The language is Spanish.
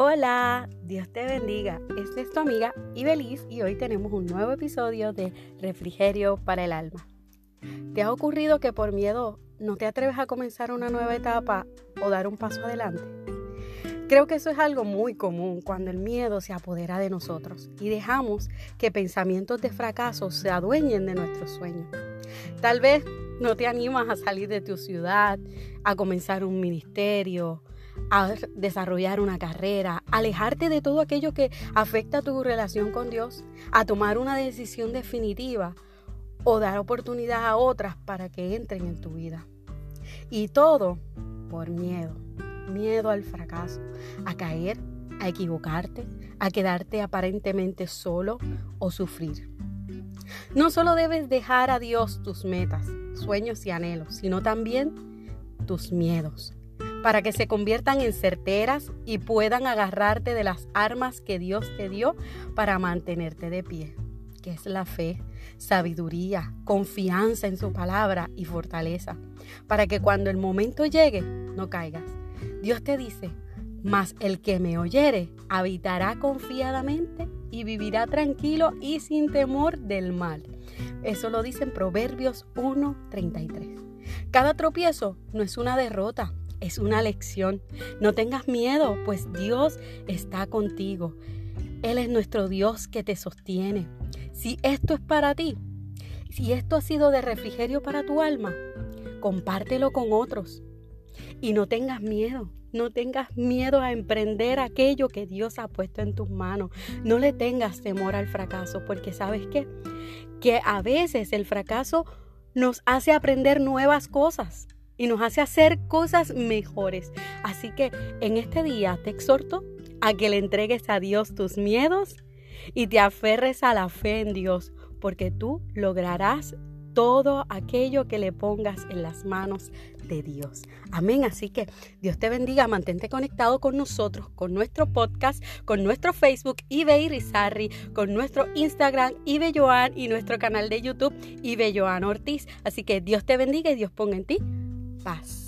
Hola, Dios te bendiga. Esta es tu amiga Ibeliz y hoy tenemos un nuevo episodio de Refrigerio para el Alma. ¿Te ha ocurrido que por miedo no te atreves a comenzar una nueva etapa o dar un paso adelante? Creo que eso es algo muy común cuando el miedo se apodera de nosotros y dejamos que pensamientos de fracaso se adueñen de nuestros sueños. Tal vez no te animas a salir de tu ciudad, a comenzar un ministerio, a desarrollar una carrera, alejarte de todo aquello que afecta tu relación con Dios, a tomar una decisión definitiva o dar oportunidad a otras para que entren en tu vida. Y todo por miedo, miedo al fracaso, a caer, a equivocarte, a quedarte aparentemente solo o sufrir. No solo debes dejar a Dios tus metas, sueños y anhelos, sino también tus miedos, para que se conviertan en certeras y puedan agarrarte de las armas que Dios te dio para mantenerte de pie, que es la fe, sabiduría, confianza en su palabra y fortaleza, para que cuando el momento llegue no caigas. Dios te dice, mas el que me oyere habitará confiadamente y vivirá tranquilo y sin temor del mal. Eso lo dice en Proverbios 1:33. Cada tropiezo no es una derrota, es una lección. No tengas miedo, pues Dios está contigo. Él es nuestro Dios que te sostiene. Si esto es para ti, si esto ha sido de refrigerio para tu alma, compártelo con otros. Y no tengas miedo, no tengas miedo a emprender aquello que Dios ha puesto en tus manos. No le tengas temor al fracaso, porque sabes qué? Que a veces el fracaso nos hace aprender nuevas cosas y nos hace hacer cosas mejores. Así que en este día te exhorto a que le entregues a Dios tus miedos y te aferres a la fe en Dios, porque tú lograrás todo aquello que le pongas en las manos de Dios. Amén. Así que Dios te bendiga. Mantente conectado con nosotros, con nuestro podcast, con nuestro Facebook, Ibe Rizarri, con nuestro Instagram, Ibe Joan y nuestro canal de YouTube, Ibe Joan Ortiz. Así que Dios te bendiga y Dios ponga en ti paz.